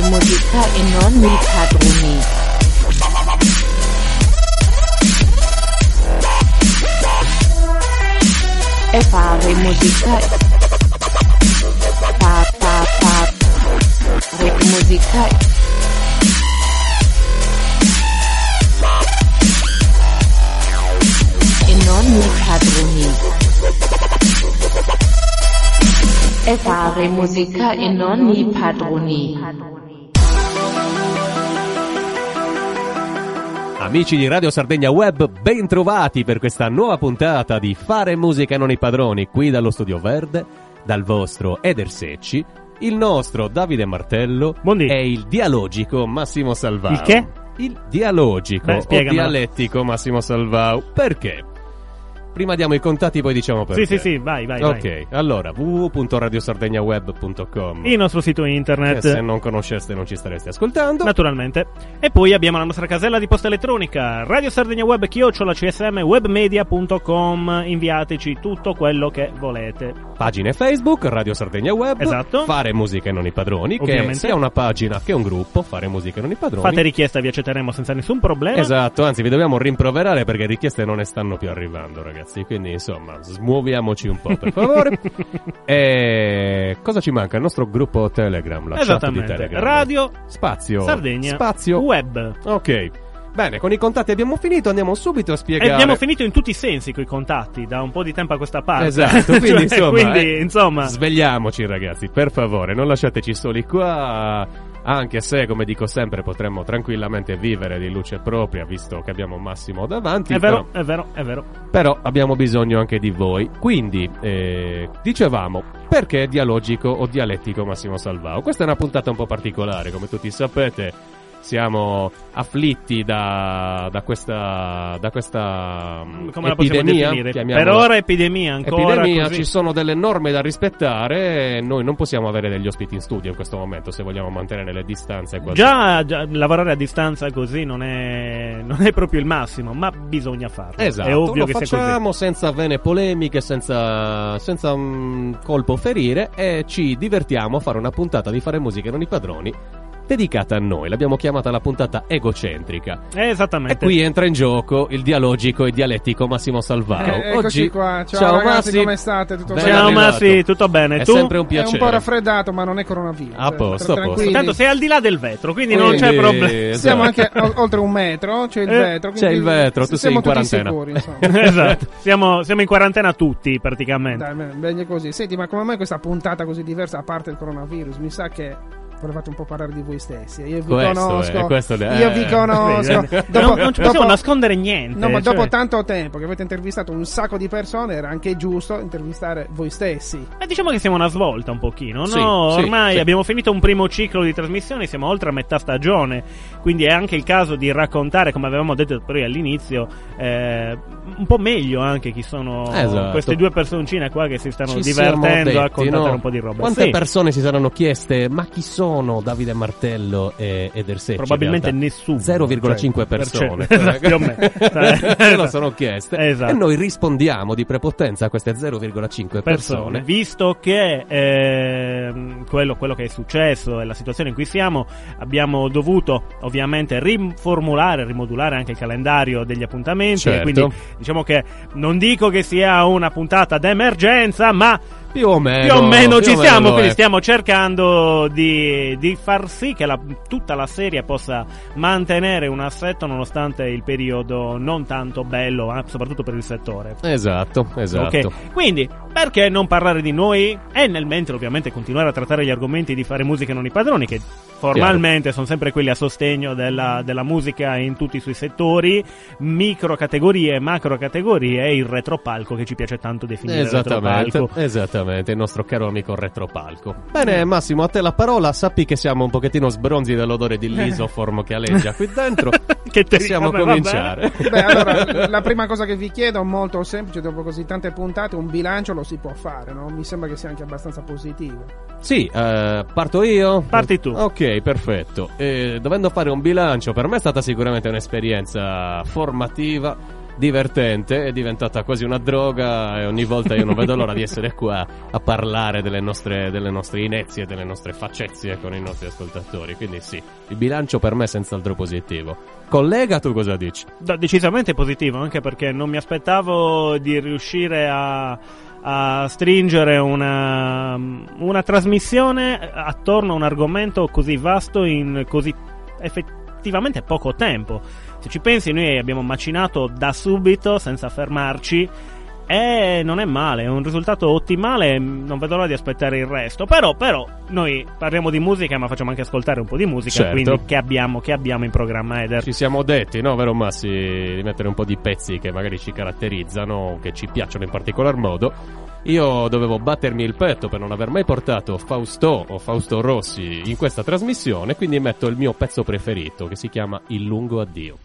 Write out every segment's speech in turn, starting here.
fare musica e non mi padroni. E fare musica fa fa fa re musica e non mi padroni. E fare musica e non mi padroni. Amici di Radio Sardegna Web, ben trovati per questa nuova puntata di Fare musica non i padroni, qui dallo Studio Verde, dal vostro Eder Secci, il nostro Davide Martello Buondì. e il dialogico Massimo Salvao. Il che? Il dialogico Beh, o dialettico Massimo Salvao. Perché? Prima diamo i contatti, poi diciamo perché. Sì, sì, sì, vai, vai. Ok, vai. allora www.radiosardegnaweb.com Il nostro sito che internet. se non conosceste non ci stareste ascoltando. Naturalmente. E poi abbiamo la nostra casella di posta elettronica, Radio Sardegna Web, chiocciola csm, webmedia.com. Inviateci tutto quello che volete. Pagine Facebook, Radio Sardegna Web. Esatto. Fare musica e non i padroni. Ovviamente. Che sia una pagina che un gruppo. Fare musica e non i padroni. Fate richiesta, vi accetteremo senza nessun problema. Esatto, anzi vi dobbiamo rimproverare perché richieste non ne stanno più arrivando ragazzi, quindi insomma smuoviamoci un po' per favore. e cosa ci manca? Il nostro gruppo Telegram, la chat di. Telegram. Radio Spazio. Sardegna Spazio. Web. Ok. Bene, con i contatti abbiamo finito, andiamo subito a E spiegare. abbiamo finito in tutti i sensi coi contatti da un po' di tempo a questa parte. Esatto, quindi Cioè, insomma, quindi, eh, insomma, svegliamoci ragazzi, per favore, non lasciateci soli qua, anche se come dico sempre potremmo tranquillamente vivere di luce propria visto che abbiamo Massimo davanti, è vero, però, è vero, è vero. però abbiamo bisogno anche di voi. Quindi, eh, dicevamo, perché dialogico o dialettico Massimo Salvao? Questa è una puntata un po' particolare, come tutti sapete. Siamo afflitti da, da questa, da questa mm, Come la possiamo epidemia. Per ora epidemia ancora epidemia, così. ci sono delle norme da rispettare noi non possiamo avere degli ospiti in studio in questo momento se vogliamo mantenere le distanze. Quasi. Già, già lavorare a distanza così non è, non è proprio il massimo, ma bisogna farlo. Esatto, è ovvio lo facciamo senza vene polemiche, senza, senza un colpo ferire e ci divertiamo a fare una puntata di Fare Musica non i padroni dedicata a noi. L'abbiamo chiamata la puntata egocentrica. Eh, E esattamente. qui entra in gioco il dialogico e dialettico Massimo Salvao. Eh, eccoci Oggi... qua. Ciao, ragazzi, Massi. come state? Tutto Ben bene? Ciao. Massi, tutto bene? È tu? sempre un È piacere. un po' raffreddato, ma non è coronavirus. A eh, posto, a posto. Tanto sei al di là del vetro, quindi, non Quindi, c'è problema. esatto. Siamo anche o- oltre un metro, c'è il Eh, vetro. c'è il vetro, tu sei siamo in tutti quarantena. Sicuri, esatto, siamo, siamo in quarantena tutti praticamente. Dai, bene, meglio così. Senti, ma come mai questa puntata così diversa a parte il coronavirus? Mi sa che volevate un po' parlare di voi stessi. Io vi Questo conosco. è, Io eh. vi conosco. Vedi, Dopo- non, non ci possiamo dopo- nascondere niente. No, ma cioè- dopo tanto tempo che avete intervistato un sacco di persone, era anche giusto intervistare voi stessi. Eh, diciamo che siamo una svolta un pochino, Sì, no? sì, Ormai sì. abbiamo finito un primo ciclo di trasmissioni, siamo oltre a metà stagione, quindi è anche il caso di raccontare, come avevamo detto poi all'inizio, eh, un po' meglio anche chi sono Esatto. queste due personcine qua che si stanno Ci divertendo detti, a raccontare no? un po' di roba. Quante Sì, persone si saranno chieste ma chi sono Davide Martello e Eder Secci? Probabilmente nessuno. 0,5 cioè, persone per cento. Più o meno. se lo sono chieste Esatto. e noi rispondiamo di prepotenza a queste 0,5 persone, persone, visto che ehm, quello, quello che è successo e la situazione in cui siamo, abbiamo dovuto ovviamente riformulare, rimodulare anche il calendario degli appuntamenti. Certo. Quindi diciamo che non dico che sia una puntata d'emergenza, ma più o meno, più o meno ci o siamo. Quindi è. stiamo cercando di, di far sì che la- tutta la serie possa mantenere un assetto nonostante il periodo non tanto bello, eh, soprattutto per il settore. esatto esatto Ok, quindi perché non parlare di noi e nel mentre ovviamente continuare a trattare gli argomenti di fare musica non i padroni che formalmente sono sempre quelli a sostegno della, della musica in tutti i suoi settori, micro categorie, macro categorie e il retropalco che ci piace tanto definire Esattamente, retropalco. Esattamente, il nostro caro amico retropalco. Bene, Massimo, a te la parola. Sappi che siamo un pochettino sbronzi dall'odore di lisoform che aleggia qui dentro. Che te- Possiamo vabbè, va cominciare. Beh, allora, la prima cosa che vi chiedo, molto semplice, dopo così tante puntate, un bilancio lo si può fare, no? Mi sembra che sia anche abbastanza positivo. Sì, eh, parto io? Parti tu. Ok, perfetto. Eh, dovendo fare un bilancio, per me è stata sicuramente un'esperienza formativa divertente, è diventata quasi una droga e ogni volta io non vedo l'ora di essere qua a parlare delle nostre, delle nostre inezie, delle nostre faccezie con i nostri ascoltatori. Quindi sì, il bilancio per me è senz'altro positivo. Collega, tu cosa dici? Da- decisamente positivo, anche perché non mi aspettavo di riuscire a, a stringere una, una trasmissione attorno a un argomento così vasto in così effettivamente poco tempo. Se ci pensi, noi abbiamo macinato da subito, senza fermarci. E non è male, è un risultato ottimale. Non vedo l'ora di aspettare il resto. Però, però, noi parliamo di musica, ma facciamo anche ascoltare un po' di musica. Certo. Quindi, che abbiamo, che abbiamo in programma, Eder? Ci siamo detti, no, vero Massi, di mettere un po' di pezzi che magari ci caratterizzano, che ci piacciono in particolar modo. Io dovevo battermi il petto per non aver mai portato Fausto o Fausto Rossi in questa trasmissione, quindi metto il mio pezzo preferito che si chiama Il lungo addio.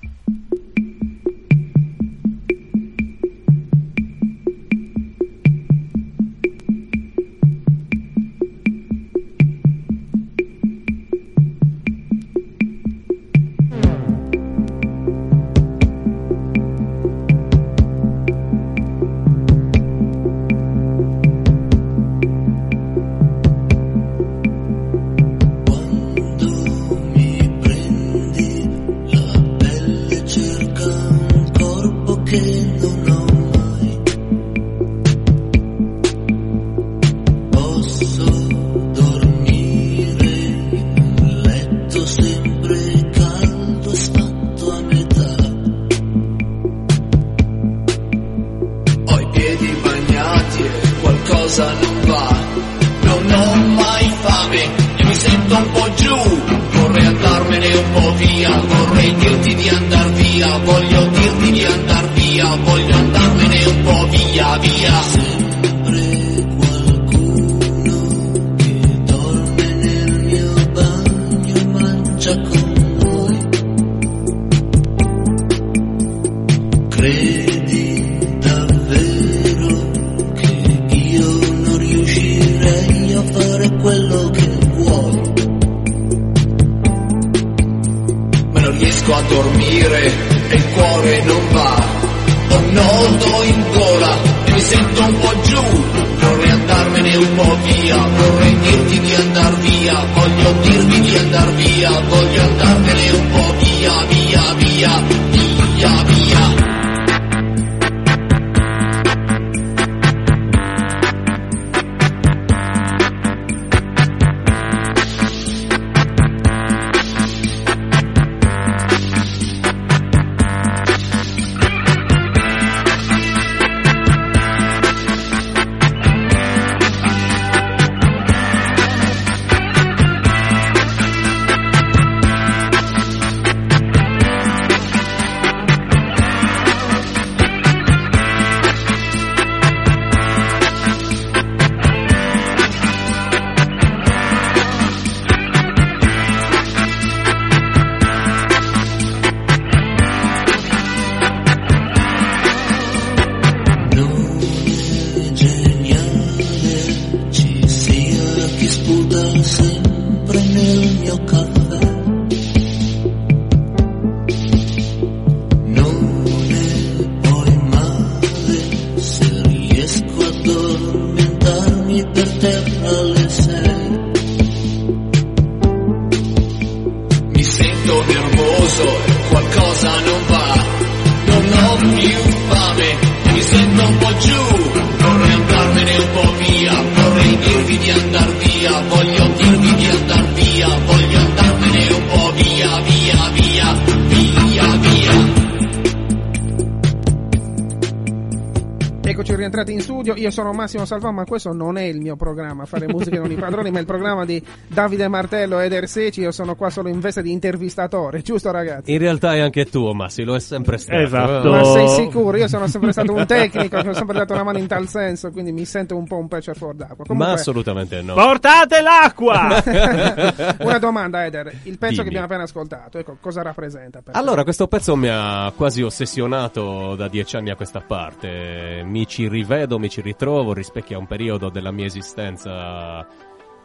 Io sono Massimo Salvà, ma questo non è il mio programma, fare musica non i padroni, ma è il programma di Davide Martello ed Erseci, io sono qua solo in veste di intervistatore, giusto ragazzi? In realtà è anche tuo, Massi, lo è sempre stato. Esatto. Ma sei sicuro? Io sono sempre stato un tecnico, ho sempre dato una mano in tal senso, quindi mi sento un po' un pesce fuor d'acqua. Ma Comunque, assolutamente no. Portate l'acqua! una domanda Eder, il pezzo Dimmi. che abbiamo appena ascoltato, ecco, cosa rappresenta? Per te? Allora, questo pezzo mi ha quasi ossessionato da dieci anni a questa parte. Mi ci rivedo, mi ci ritrovo, rispecchia un periodo della mia esistenza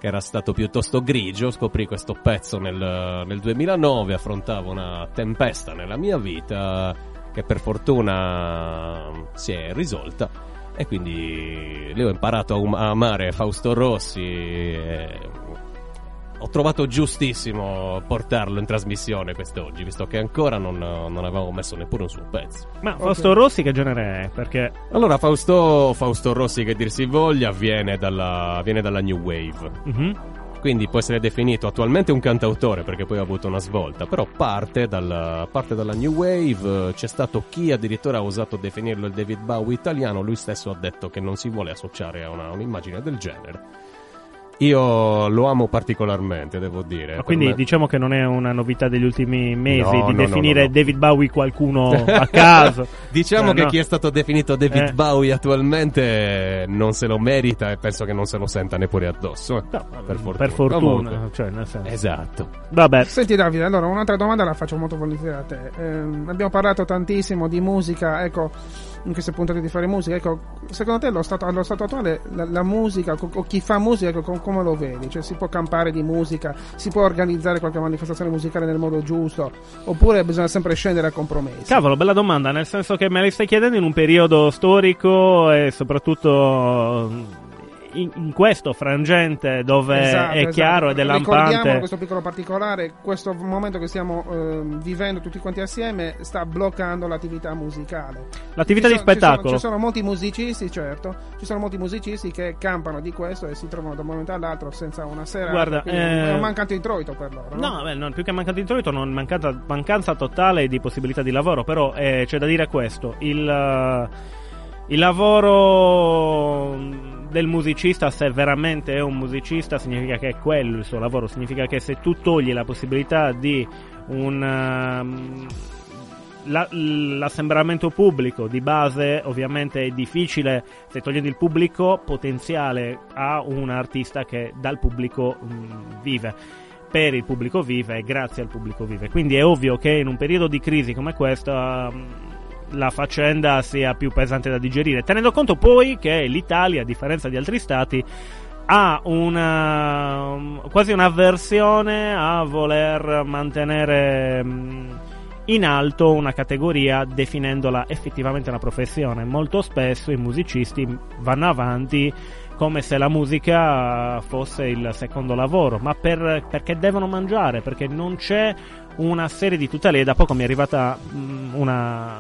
che era stato piuttosto grigio. Scoprì questo pezzo nel, nel 2009, affrontavo una tempesta nella mia vita che per fortuna si è risolta. E quindi lì ho imparato a, um- a amare Fausto Rossi. E ho trovato giustissimo portarlo in trasmissione quest'oggi, visto che ancora non, non avevamo messo neppure un suo pezzo. Ma Fausto Rossi che genere è? Perché Allora, Fausto, Fausto Rossi, che dir si voglia, viene dalla, viene dalla New Wave. Mhm. Quindi può essere definito attualmente un cantautore perché poi ha avuto una svolta, però parte dalla, parte dalla New Wave, c'è stato chi addirittura ha osato definirlo il David Bowie italiano, lui stesso ha detto che non si vuole associare a una- un'immagine del genere. Io lo amo particolarmente, devo dire. Ma quindi me- diciamo che non è una novità degli ultimi mesi No, di no, definire no, no. David Bowie qualcuno a caso. Diciamo Eh, che no. chi è stato definito David Eh. Bowie attualmente non se lo merita e penso che non se lo senta neppure addosso. eh. No, per fortuna. per fortuna, cioè, nel senso. Esatto. Vabbè, Senti Davide, allora un'altra domanda la faccio molto volentieri a te. Ehm, abbiamo parlato tantissimo di musica, ecco, in queste puntate di fare musica, ecco, secondo te allo stato, allo stato attuale la, la musica o chi fa musica, ecco, com- come lo vedi? Cioè si può campare di musica, si può organizzare qualche manifestazione musicale nel modo giusto, oppure bisogna sempre scendere a compromessi? Cavolo, bella domanda, nel senso che me la stai chiedendo in un periodo storico e soprattutto in, in questo frangente dove Esatto, è esatto. chiaro ed è Ricordiamo lampante. questo piccolo particolare, questo momento che stiamo ehm, vivendo tutti quanti assieme sta bloccando l'attività musicale. L'attività Ci di sono- ci sono- spettacolo. Ci sono, molti musicisti, certo, ci sono molti musicisti che campano di questo e si trovano da un momento all'altro senza una sera. Guarda, eh, è un mancato introito per loro. No? No, beh, non- più che mancato introito, non mancata- mancanza totale di possibilità di lavoro, però eh, c'è da dire questo, il, eh, il lavoro del musicista, se veramente è un musicista, significa che è quello il suo lavoro, significa che se tu togli la possibilità di un... ehm, la- l'assembramento pubblico di base ovviamente è difficile se togliendo il pubblico potenziale a un artista che dal pubblico mh, vive. Per il pubblico vive e grazie al pubblico vive. Quindi è ovvio che in un periodo di crisi come questa mh, la faccenda sia più pesante da digerire tenendo conto poi che l'Italia a differenza di altri stati ha una quasi un'avversione a voler mantenere mh, in alto una categoria definendola effettivamente una professione. Molto spesso i musicisti vanno avanti come se la musica fosse il secondo lavoro, ma per- perché devono mangiare, perché non c'è una serie di tutele. Da poco mi è arrivata mh, una,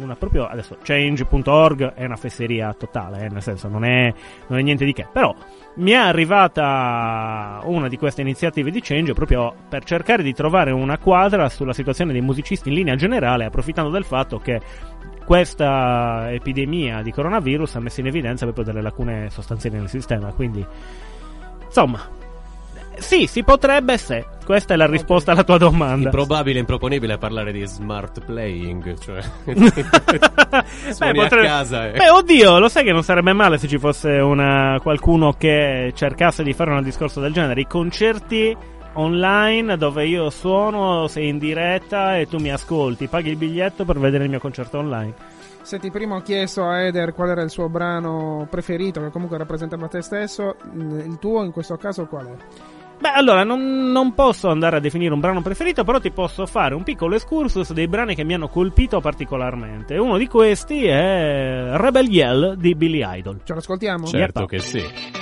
una proprio adesso change.org è una fesseria totale, eh, nel senso non è, non è niente di che, però mi è arrivata una di queste iniziative di Change proprio per cercare di trovare una quadra sulla situazione dei musicisti in linea generale, approfittando del fatto che questa epidemia di coronavirus ha messo in evidenza proprio delle lacune sostanziali nel sistema. Quindi, insomma, sì, si potrebbe se. Questa è la risposta alla tua domanda. Improbabile e improponibile parlare di smart playing, cioè Beh, potrebbe- a casa e... Beh, oddio, lo sai che non sarebbe male se ci fosse una, qualcuno che cercasse di fare un discorso del genere. I concerti online dove io suono, sei in diretta e tu mi ascolti, paghi il biglietto per vedere il mio concerto online. Senti, prima ho chiesto a Eder qual era il suo brano preferito, che comunque rappresentava te stesso. Mm, Il tuo in questo caso qual è? Beh, allora, non, non posso andare a definire un brano preferito, però ti posso fare un piccolo excursus dei brani che mi hanno colpito particolarmente. Uno di questi è Rebel Yell di Billy Idol. Ce l'ascoltiamo? Certo Yep. che sì.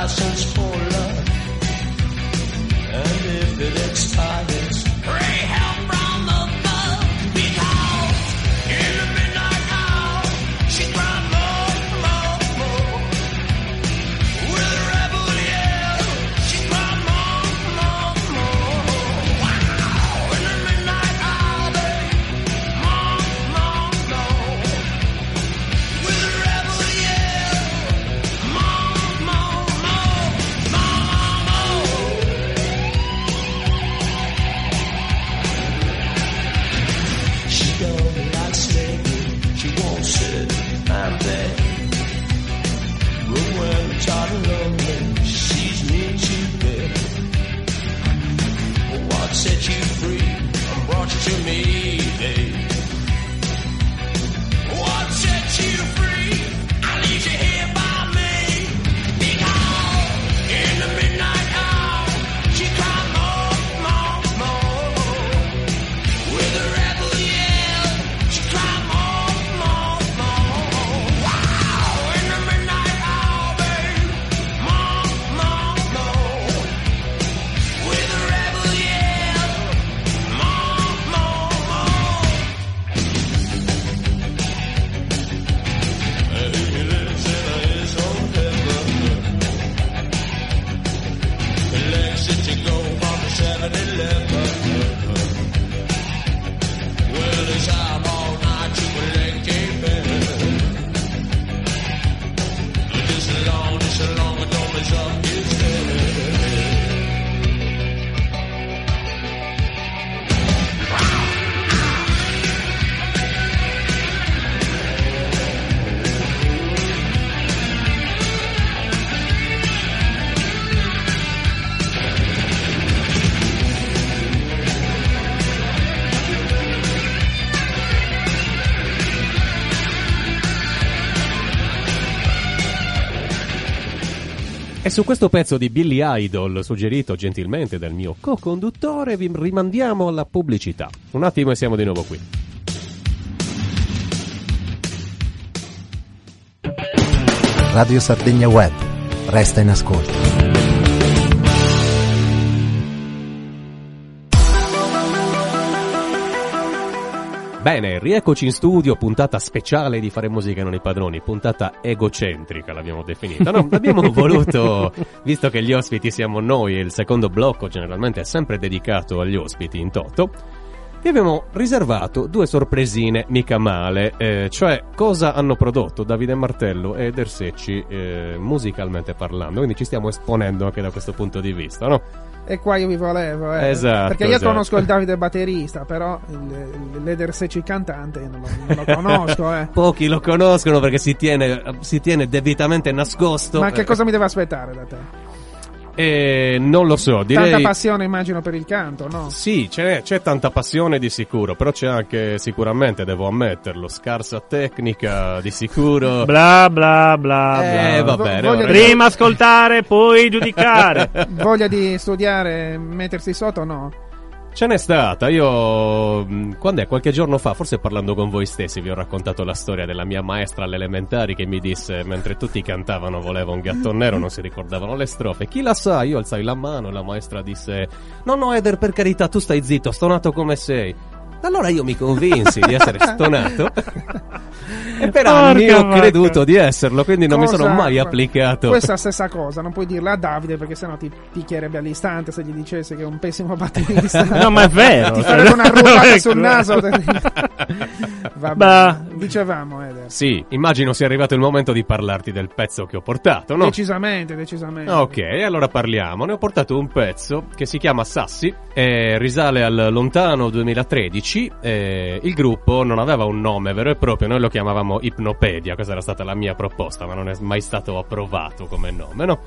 license for left. E su questo pezzo di Billy Idol, suggerito gentilmente dal mio co-conduttore, vi rimandiamo alla pubblicità. Un attimo e siamo di nuovo qui. Radio Sardegna Web. Resta in ascolto. Bene, rieccoci in studio, puntata speciale di Fare Musica non i padroni, puntata egocentrica l'abbiamo definita. No, abbiamo voluto, visto che gli ospiti siamo noi e il secondo blocco generalmente è sempre dedicato agli ospiti in toto, vi abbiamo riservato due sorpresine mica male, eh, cioè cosa hanno prodotto Davide Martello e Eder Secci eh, musicalmente parlando, quindi ci stiamo esponendo anche da questo punto di vista, no? E qua io vi volevo, eh. Esatto, Perché io esatto. conosco il Davide batterista, però Leder Secci cantante non lo, non lo conosco, eh. Pochi lo conoscono perché si tiene, si tiene debitamente nascosto. Ma che eh, cosa mi deve aspettare da te? Eh, non lo so, direi... Tanta passione immagino per il canto, no? Sì, c'è, c'è tanta passione di sicuro, però c'è anche sicuramente, devo ammetterlo, scarsa tecnica di sicuro. Bla bla bla Eh, bla. va bene. dire- Prima ascoltare, poi giudicare. Voglia di studiare, mettersi sotto, no? Ce n'è stata, io mh, quando è qualche giorno fa, forse parlando con voi stessi, vi ho raccontato la storia della mia maestra alle elementari che mi disse mentre tutti cantavano voleva un gatto nero, non si ricordavano le strofe. Chi la sa? Io alzai la mano e la maestra disse "No, no, Eder, per carità, tu stai zitto, stonato come sei". Allora io mi convinsi di essere stonato e per anni Porca ho vacca. creduto di esserlo, quindi non mi sono mai applicato. Questa stessa cosa, non puoi dirla a Davide perché sennò ti picchierebbe all'istante se gli dicesse che è un pessimo batterista. No, ma è vero. Ti farebbe una rullata sul naso. Va Bah. bene. Dicevamo, Eder. Sì, immagino sia arrivato il momento di parlarti del pezzo che ho portato, no? Decisamente, decisamente. Ok, allora parliamo. Ne ho portato un pezzo che si chiama Sassi, eh, risale al lontano 2013. Eh, il gruppo non aveva un nome vero e proprio, noi lo chiamavamo Ipnopedia, questa era stata la mia proposta, ma non è mai stato approvato come nome, no?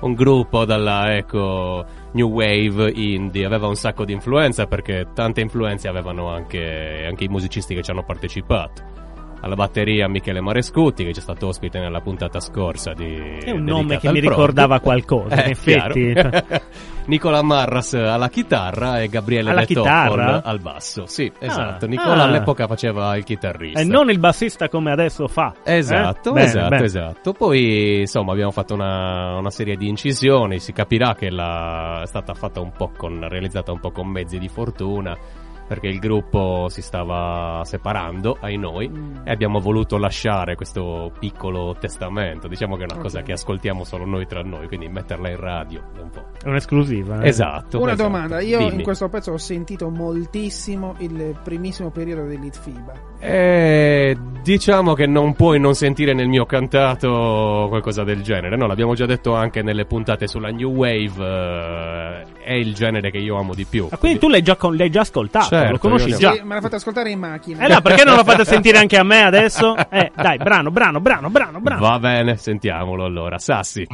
Un gruppo dalla, ecco, New Wave Indie, aveva un sacco di influenza perché tante influenze avevano anche, anche i musicisti che ci hanno partecipato. Alla batteria Michele Marescuti, che c'è stato ospite nella puntata scorsa di... È un nome che mi ricordava qualcosa, in Eh, effetti. chiaro. Nicola Marras alla chitarra e Gabriele Alla al basso. Sì, esatto. Nicola ah. all'epoca faceva il chitarrista. E non il bassista come adesso fa. Esatto, Eh? Bene, esatto, bene. esatto. Poi insomma abbiamo fatto una, una serie di incisioni, si capirà che la, è stata fatta un po' con, realizzata un po' con mezzi di fortuna, perché il gruppo si stava separando ai noi e abbiamo voluto lasciare questo piccolo testamento, diciamo che è una cosa Ok. che ascoltiamo solo noi tra noi, quindi metterla in radio è un po'. È un'esclusiva. eh. Esatto. Una esatto. domanda, io Dimmi. in questo pezzo ho sentito moltissimo il primissimo periodo dell'Itfiba. Eh, diciamo che non puoi non sentire nel mio cantato qualcosa del genere, no? L'abbiamo già detto anche nelle puntate sulla New Wave, eh, è il genere che io amo di più. Ah, quindi tu l'hai già, con- l'hai già ascoltato, Certo, lo conosci già. Sì, me l'ha fatto ascoltare in macchina. Eh no, perché non lo fate sentire anche a me adesso? Eh, dai, brano, brano, brano, brano, brano. Va bene, sentiamolo allora. Sassi.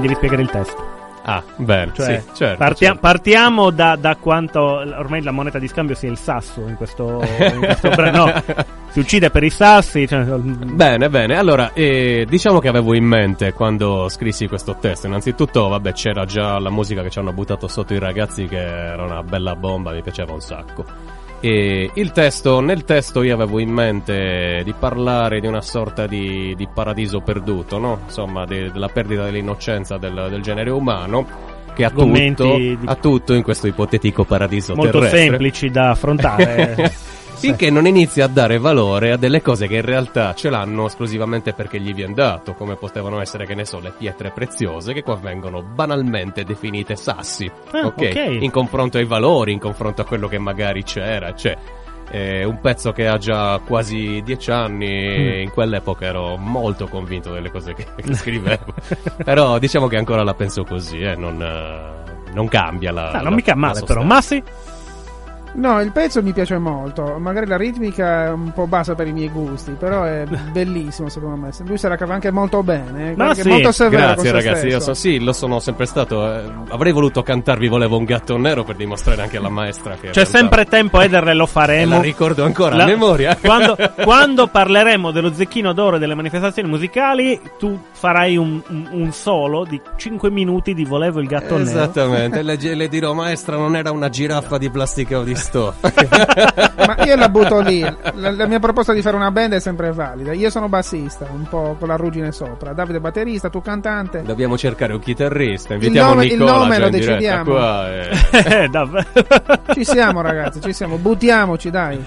Mi devi spiegare il testo. Ah, bene, Cioè, sì, certo. partia- certo. partiamo da, da quanto ormai la moneta di scambio sia il sasso in questo, in questo brano. No, si uccide per i sassi. Cioè, Bene, bene. Allora, eh, diciamo che avevo in mente quando scrissi questo testo. Innanzitutto, vabbè, c'era già la musica che ci hanno buttato sotto i ragazzi, che era una bella bomba, mi piaceva un sacco. E il testo, nel testo io avevo in mente di parlare di una sorta di, di paradiso perduto, no? Insomma, de- della perdita dell'innocenza del, del genere umano. Che ha tutto, di- ha tutto in questo ipotetico paradiso molto terrestre. semplici da affrontare. Finché non inizi a dare valore a delle cose che in realtà ce l'hanno esclusivamente perché gli viene dato, come potevano essere, che ne so, le pietre preziose, che qua vengono banalmente definite sassi. Ah, ok? ok. In confronto ai valori, in confronto a quello che magari c'era. Cioè, è un pezzo che ha già quasi dieci anni, Mm. in quell'epoca ero molto convinto delle cose che, che scrivevo. Però diciamo che ancora la penso così, eh, non, eh, non cambia la. Non la- mica la male, però. sostanza. Massi? No, il pezzo mi piace molto. Magari la ritmica è un po' bassa per i miei gusti, però è bellissimo secondo me. Lui se la cava anche molto bene. eh, Ma anche sì, molto severo Grazie ragazzi, io so, sì, lo sono sempre stato. eh, avrei voluto cantarvi Volevo un gatto nero per dimostrare anche alla maestra che. C'è sempre tempo, Ederle, lo E faremo. la ricordo ancora La- a memoria. quando, quando parleremo dello zecchino d'oro e delle manifestazioni musicali, tu farai un, un- un solo di 5 minuti di Volevo il gatto nero. Esattamente, le, le dirò maestra non era una giraffa di plastica o di stoffa. Ma io la butto lì. La, la mia proposta di fare una band è sempre valida. Io sono bassista, un po' con la ruggine sopra. Davide batterista, tu cantante. Dobbiamo cercare un chitarrista, invitiamo nome- il Nicola nome già lo diretta decidiamo. qua. Eh, davvero. Ci siamo ragazzi, ci siamo. Buttiamoci, dai.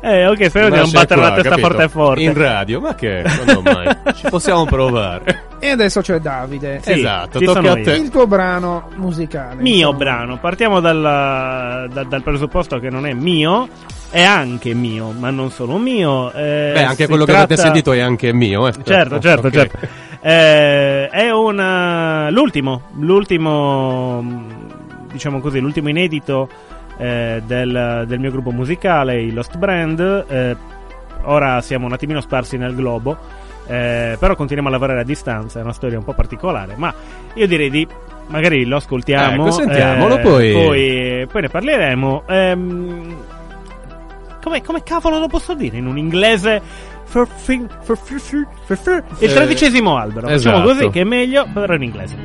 Eh, ok, spero di non battere qua, la testa capito? forte forte. In radio, ma che? Quando mai? Ci possiamo provare. E adesso c'è Davide. Sì, esatto, tocca a te. Il tuo brano musicale. Mio insomma. brano, partiamo dal, da- dal presupposto che non è mio, è anche mio, ma non solo mio. eh, Beh, anche quello che tratta- avete sentito è anche mio, eh. Certo, certo, Ok. certo. Eh, è una, l'ultimo, l'ultimo, mh, diciamo così, l'ultimo inedito eh, del, del mio gruppo musicale, i Lost Brand. Eh, ora siamo un attimino sparsi nel globo, eh, però continuiamo a lavorare a distanza, è una storia un po' particolare, ma io direi di... Magari lo ascoltiamo, Ecco, sentiamolo, eh, poi- poi, poi ne parleremo. Ehm, come, come cavolo lo posso dire in un inglese? Il Eh, tredicesimo albero. Facciamo esatto. così che è meglio, però in inglese.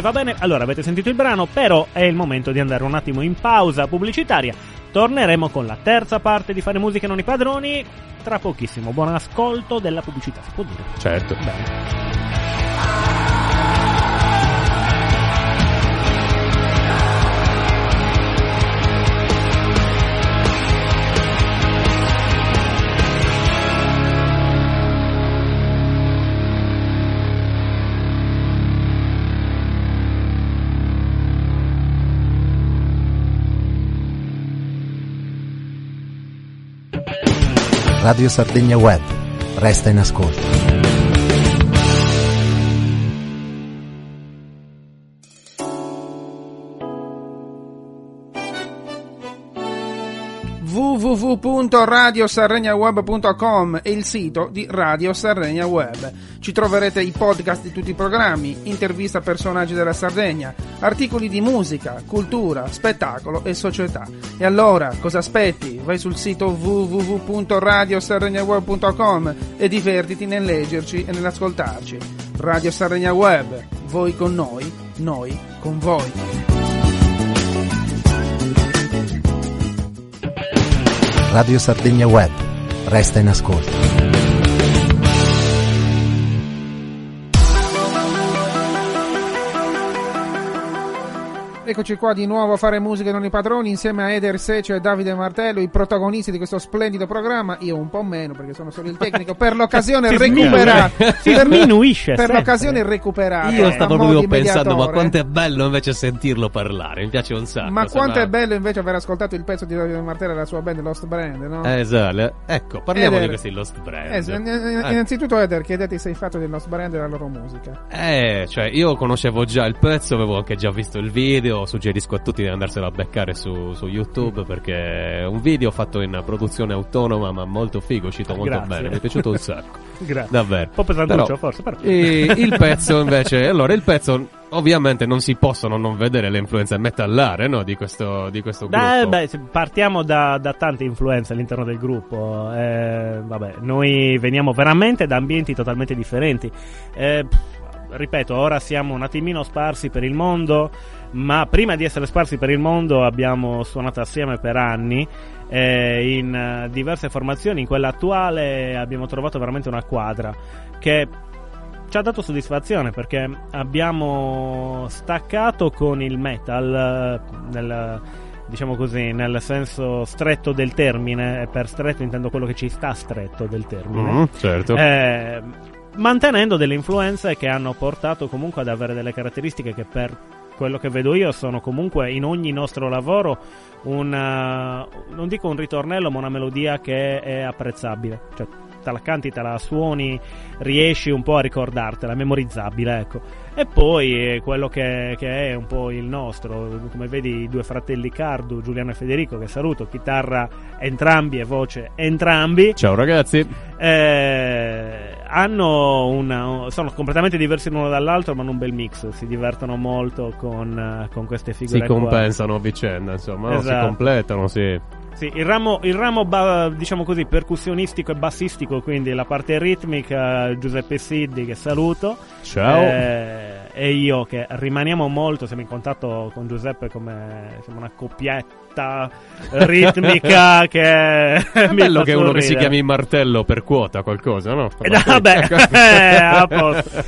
E va bene, allora avete sentito il brano, però è il momento di andare un attimo in pausa pubblicitaria. Torneremo con la terza parte di Fare musica non i padroni tra pochissimo. Buon ascolto della pubblicità, si può dire. Certo. Bene. Radio Sardegna Web. Resta in ascolto. www.radiosarregnaweb.com è il sito di Radio Sardegna Web. Ci troverete i podcast di tutti i programmi, interviste a personaggi della Sardegna, articoli di musica, cultura, spettacolo e società. E allora, cosa aspetti? Vai sul sito www.radiosarregnaweb.com e divertiti nel leggerci e nell'ascoltarci. Radio Sardegna Web, voi con noi, noi con voi. Radio Sardegna Web. Resta in ascolto. Eccoci qua di nuovo a fare musica non i padroni insieme a Eder Secio e Davide Martello, i protagonisti di questo splendido programma. Io un po' meno perché sono solo il tecnico. Per l'occasione Si recuperato. Si sminuisce Per l'occasione recuperato. Io stavo proprio pensando, ma quanto è bello invece sentirlo parlare. Mi piace un sacco. Ma quanto sembra- è bello invece aver ascoltato il pezzo di Davide Martello e la sua band Lost Brand, no? Eh, Esatto, ecco, parliamo Eder- di questi Lost Brand. In- Eh. Innanzitutto Eder, chiedete se hai fatto del Lost Brand e della loro musica. Eh, cioè, io conoscevo già il pezzo, avevo anche già visto il video. Suggerisco a tutti di andarselo a beccare su, su YouTube perché è un video fatto in produzione autonoma, ma molto figo, uscito molto Grazie. bene. Mi è piaciuto un sacco. Grazie. Davvero. Un po' pesantuccio Però- forse, però. E il pezzo invece, allora il pezzo ovviamente non si possono non vedere le influenze metallare, no, di questo, di questo gruppo. Beh, se- partiamo da, da tante influenze all'interno del gruppo. Eh, vabbè, noi veniamo veramente da ambienti totalmente differenti. Eh, ripeto, ora siamo un attimino sparsi per il mondo, ma prima di essere sparsi per il mondo abbiamo suonato assieme per anni. eh, in eh, diverse formazioni, in quella attuale abbiamo trovato veramente una quadra che ci ha dato soddisfazione perché abbiamo staccato con il metal eh, nel, diciamo così nel senso stretto del termine e per stretto intendo quello che ci sta stretto del termine Mhm, certo. eh, mantenendo delle influenze che hanno portato comunque ad avere delle caratteristiche che per quello che vedo io sono comunque in ogni nostro lavoro un eh, non dico un ritornello ma una melodia che è apprezzabile cioè te la canti, te la suoni, riesci un po' a ricordartela, memorizzabile, ecco. E poi eh, quello che, che è un po' il nostro, come vedi i due fratelli Cardu, Giuliano e Federico, che saluto, chitarra entrambi e voce entrambi, Ciao ragazzi. eh, hanno una, sono completamente diversi l'uno dall'altro, ma hanno un bel mix. Si divertono molto con, con queste figure. Si compensano a vicenda, insomma, no? si Esatto. completano, sì. Sì, il ramo, il ramo ba- diciamo così, percussionistico e bassistico, quindi la parte ritmica, Giuseppe Siddi che saluto. Ciao. Eh, e io che rimaniamo molto, siamo in contatto con Giuseppe come siamo una coppietta ritmica che È mi bello che uno che si chiami Martello per quota qualcosa, no? Eh, Vabbè, eh, a posto.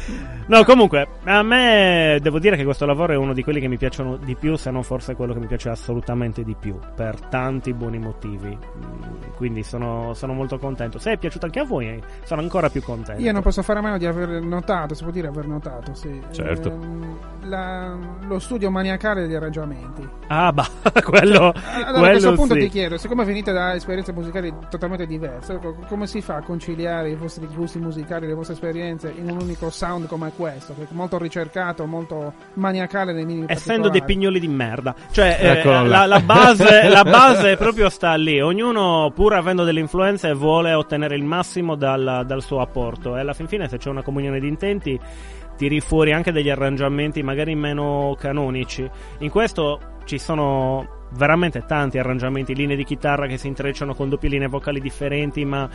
No, comunque, a me devo dire che questo lavoro è uno di quelli che mi piacciono di più, se non forse quello che mi piace assolutamente di più, per tanti buoni motivi. Mm, Quindi sono, sono molto contento. Se è piaciuto anche a voi, sono ancora più contento. Io non posso fare a meno di aver notato, si può dire aver notato, sì. Certo. Ehm, la- lo studio maniacale degli arrangiamenti. Ah, bah, quello, Allora, a quello questo punto sì. ti chiedo, siccome venite da esperienze musicali totalmente diverse, co- come si fa a conciliare i vostri gusti musicali, le vostre esperienze in un unico sound come questo, che è molto ricercato, molto maniacale nei minimi Essendo dei pignoli di merda, cioè eh, Eccolo là. la, la base, la base proprio sta lì. Ognuno, pur avendo delle influenze, vuole ottenere il massimo dal, dal suo apporto. E alla fin fine, se c'è una comunione di intenti, tiri fuori anche degli arrangiamenti magari meno canonici. In questo ci sono veramente tanti arrangiamenti, linee di chitarra che si intrecciano con doppie linee vocali differenti, ma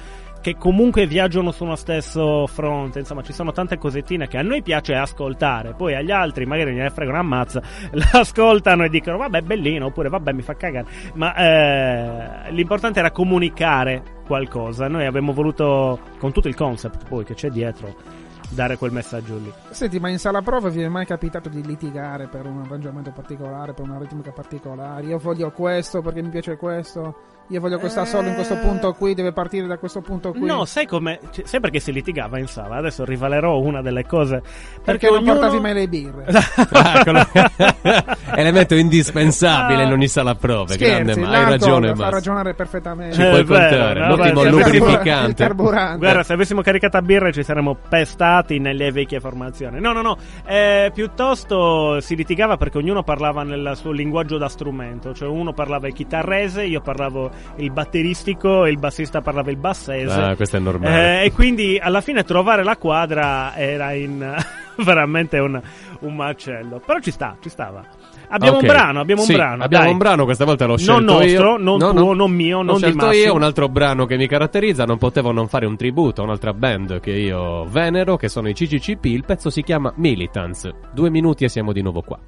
che comunque viaggiano su uno stesso fronte. Insomma, ci sono tante cosettine che a noi piace ascoltare, poi agli altri magari ne frega una ammazza, l'ascoltano e dicono vabbè, bellino, oppure vabbè, mi fa cagare. Ma eh, l'importante era comunicare qualcosa. Noi abbiamo voluto, con tutto il concept poi che c'è dietro, dare quel messaggio lì. Senti, ma in sala prova vi è mai capitato di litigare per un arrangiamento particolare, per una ritmica particolare? Io voglio questo perché mi piace questo. Io voglio questa solo in questo punto qui, deve partire da questo punto qui. No, sai come? Cioè, sai perché si litigava in sala? Adesso rivalerò una delle cose. perché, Perché, non ognuno... portavi mai le birre. Ah, Elemento indispensabile in ogni sala prove. grande, Scherzi, ma hai ragione, fa Massimo. ragionare perfettamente. Ci Eh, puoi vero, contare. no, L'ottimo Il lubrificante. Guarda, se avessimo caricato a birra ci saremmo pestati nelle vecchie formazioni. No, no, no. Eh, piuttosto si litigava perché ognuno parlava nel suo linguaggio da strumento. Cioè, uno parlava il chitarrese, io parlavo il batteristico, e il bassista parlava il bassese. Ah, questo è normale. Eh, e quindi alla fine trovare la quadra era in veramente un, un macello. Però ci sta, ci stava. Abbiamo Ok. un brano, abbiamo Sì, un brano. Abbiamo dai. un brano, questa volta l'ho Non scelto nostro, io. non No, tuo, no. non mio, L'ho non di scelto Massimo. io, un altro brano che mi caratterizza, non potevo non fare un tributo a un'altra band che io venero, che sono i CCCP, il pezzo si chiama Militants. Due minuti e siamo di nuovo qua.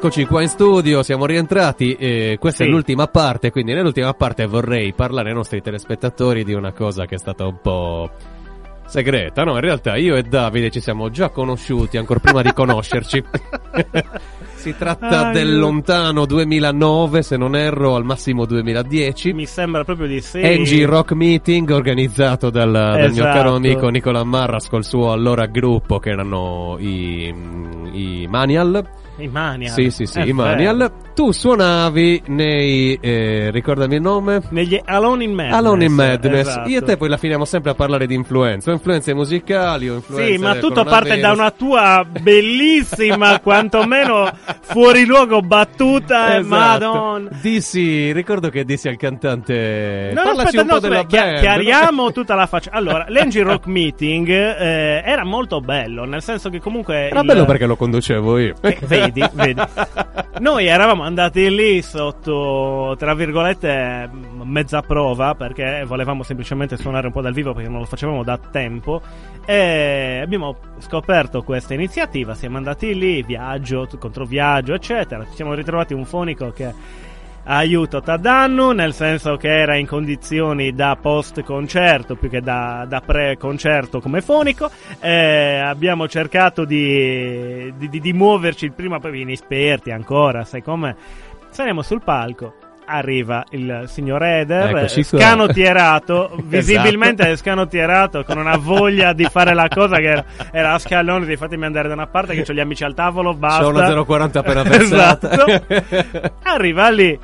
Rieccoci qua in studio, siamo rientrati e questa Sì. è l'ultima parte, quindi nell'ultima parte vorrei parlare ai nostri telespettatori di una cosa che è stata un po' segreta, no? In realtà io e Davide ci siamo già conosciuti ancora prima di conoscerci. si tratta Ah, del lontano 2009, se non erro, al massimo 2010. Mi sembra proprio di sì. NG Rock Meeting organizzato dal, dal mio Esatto. caro amico Nicola Marras col suo allora gruppo che erano i, i Manial. I Manial. Sì, sì, sì, È i Manial. vero. Tu suonavi nei. Eh, ricordami il nome? Negli Alone in Madness. Alone in Madness. esatto. Io e te poi la finiamo sempre a parlare di influenze. O influenze musicali o influenze. Sì, ma tutto parte da una tua bellissima, quantomeno fuori luogo battuta. Esatto. Madonna. Dissi, ricordo che dissi al cantante. No, Parlaci aspetta, no, aspetta, band. chiariamo tutta la faccia. Allora, l'Engie Rock Meeting eh, era molto bello, nel senso che comunque. Era il- bello perché lo conducevo io. Eh, vedi, vedi. Noi eravamo andati lì sotto, tra virgolette, mezza prova perché volevamo semplicemente suonare un po' dal vivo perché non lo facevamo da tempo. E abbiamo scoperto questa iniziativa. Siamo andati lì, viaggio contro viaggio, eccetera. Ci siamo ritrovati un fonico che aiuto Tadannu, nel senso che era in condizioni da post concerto più che da, da pre concerto come fonico. Eh, abbiamo cercato di, di, di- di muoverci il prima poi inesperti ancora, sai come? Saremo sul palco. Arriva il signor Eder, Eccoci qua. scanottierato, Esatto. visibilmente scanottierato, con una voglia di fare la cosa che era, era a scalone, di fatemi andare da una parte che ho gli amici al tavolo, basta. C'ho una 040 appena versata. Esatto. Arriva lì.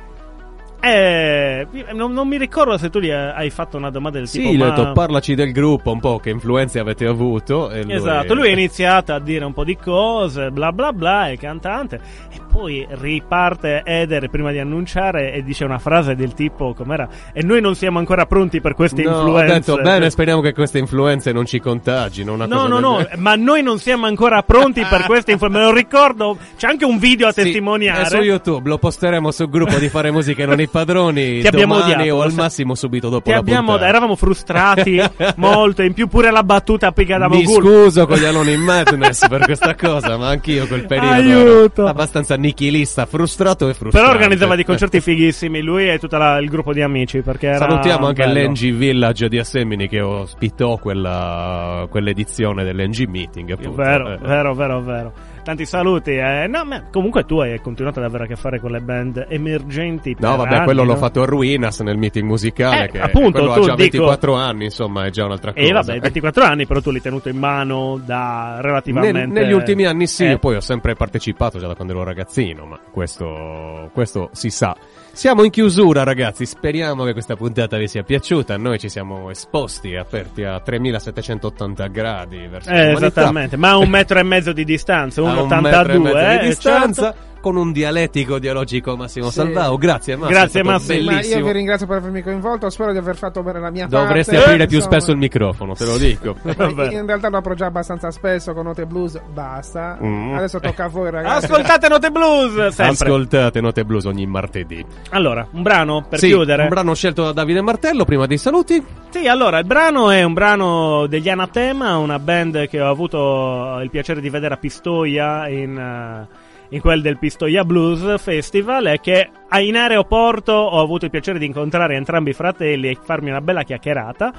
Eh, non, non mi ricordo se tu gli hai fatto una domanda del Sì, tipo. gli ho ma... detto parlaci del gruppo un po', che influenze avete avuto. Lui- Esatto, lui ha iniziato a dire un po' di cose, bla bla bla, il cantante, e poi riparte Eder prima di annunciare e dice una frase del tipo, com'era? E noi non siamo ancora pronti per queste No, ho influenze. detto bene, speriamo che queste influenze non ci contagino. No, no, del no, ma noi non siamo ancora pronti per queste influenze. Me lo ricordo, c'è anche un video a Sì, testimoniare. È su YouTube, lo posteremo sul gruppo di fare musica non i padroni. Ti abbiamo odiato, o al massimo subito dopo Ti la abbiamo, puntata. eravamo frustrati molto, in più pure la battuta pica da Mi Mogul. scuso con gli Alone in Madness per questa cosa, ma anch'io quel periodo Aiuto. ero abbastanza nichilista, frustrato e frustrato. Però organizzava dei concerti fighissimi, lui e tutto il gruppo di amici, Salutiamo anche bello. l'NG Village di Assemini che ospitò quella, quell'edizione dell'NG Meeting. Appunto. Vero, Eh. vero, vero, vero. Tanti saluti. Eh. No, ma comunque tu hai continuato ad avere a che fare con le band emergenti. per No, vabbè, anni, quello l'ho no? fatto a Ruinas nel meeting musicale. Eh, che appunto, quello tu ha già dico- 24 anni, insomma, è già un'altra cosa. E vabbè, 24 anni, però tu l'hai tenuto in mano da relativamente. Nel- negli ultimi anni sì, Eh, poi ho sempre partecipato già da quando ero ragazzino, ma questo, questo si sa. Siamo in chiusura, ragazzi. Speriamo che questa puntata vi sia piaciuta. Noi ci siamo esposti, aperti a 3780 gradi verso eh, esattamente, ma a un metro e mezzo di distanza, A un metro e 1,82 mezzo eh, di distanza, certo. Con un dialettico dialogico Massimo Sì. Salvao. Grazie Massimo. Grazie, Massimo. Ma io vi ringrazio per avermi coinvolto, spero di aver fatto bene la mia Dovresti parte. aprire più insomma. spesso il microfono, te lo dico. In realtà lo apro già abbastanza spesso con note blues, basta. Mm. Adesso tocca a voi ragazzi. Ascoltate Note Blues sempre. Ascoltate Note Blues ogni martedì. Allora, un brano per Sì, chiudere. un brano scelto da Davide Martello prima dei saluti. Sì, allora, il brano è un brano degli Anatema, una band che ho avuto il piacere di vedere a Pistoia in, eh, in quel del Pistoia Blues Festival e che in aeroporto ho avuto il piacere di incontrare entrambi i fratelli e farmi una bella chiacchierata.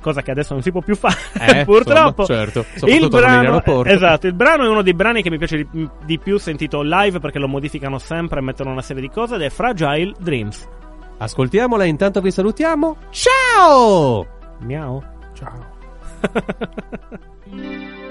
Cosa che adesso non si può più fare, Eh, purtroppo. insomma, certo, il brano, esatto, il brano è uno dei brani che mi piace di, di più sentito live perché lo modificano sempre e mettono una serie di cose ed è Fragile Dreams. Ascoltiamola, intanto vi salutiamo. Ciao! Miau. Ciao.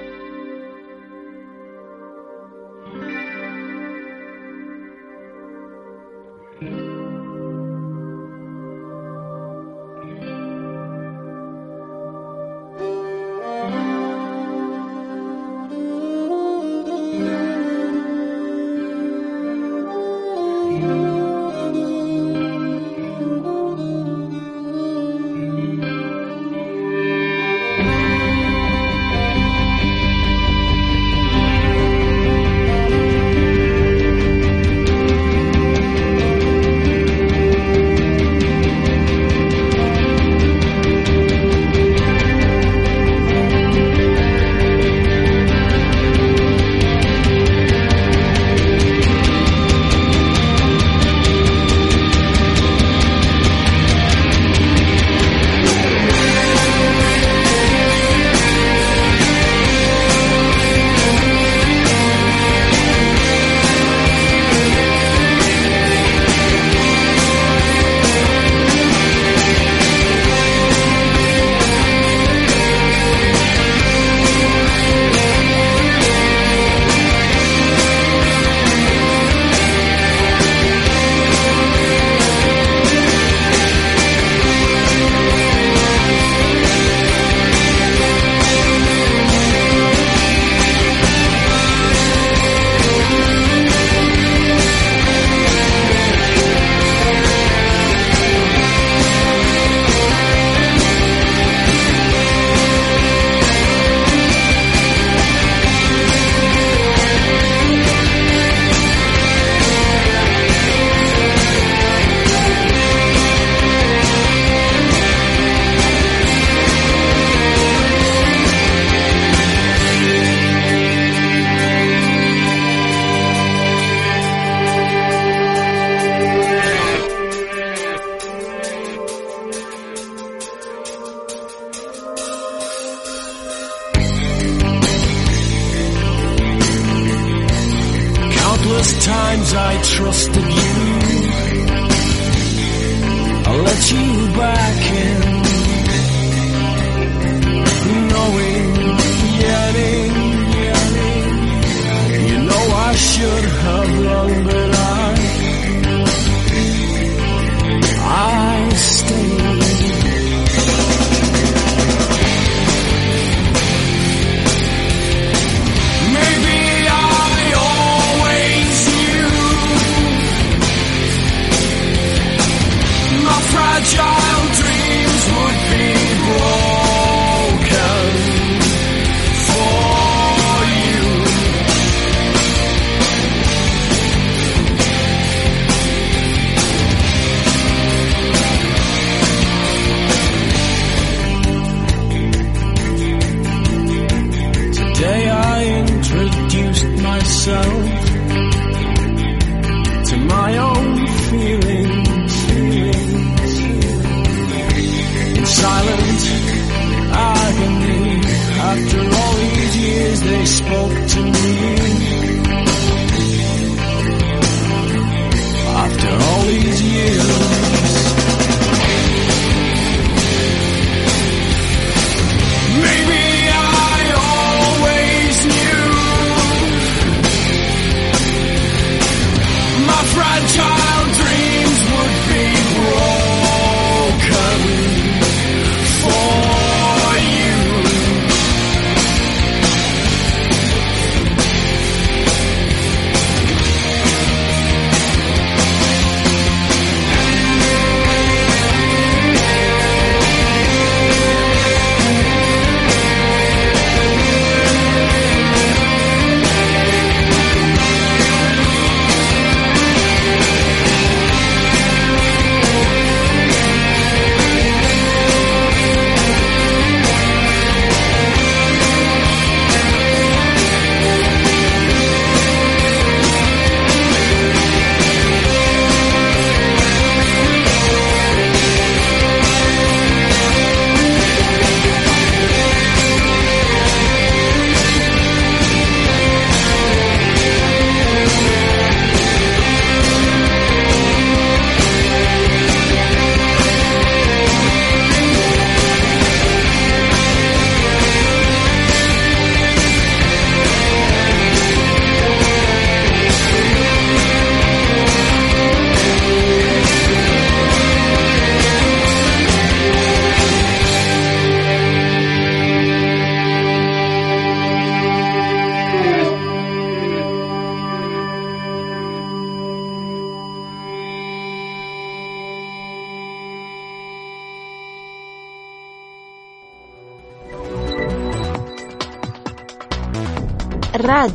Agile.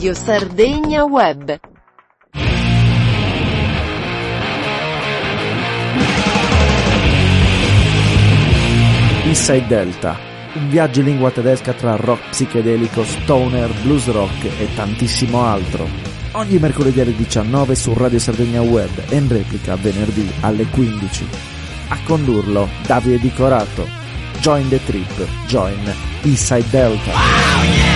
Radio Sardegna Web. Inside Delta, un viaggio in lingua tedesca tra rock psichedelico, stoner, blues rock e tantissimo altro. Ogni mercoledì alle 19 su Radio Sardegna Web e in replica venerdì alle 15. A condurlo Davide Di Corato. Join the trip, join Inside Delta.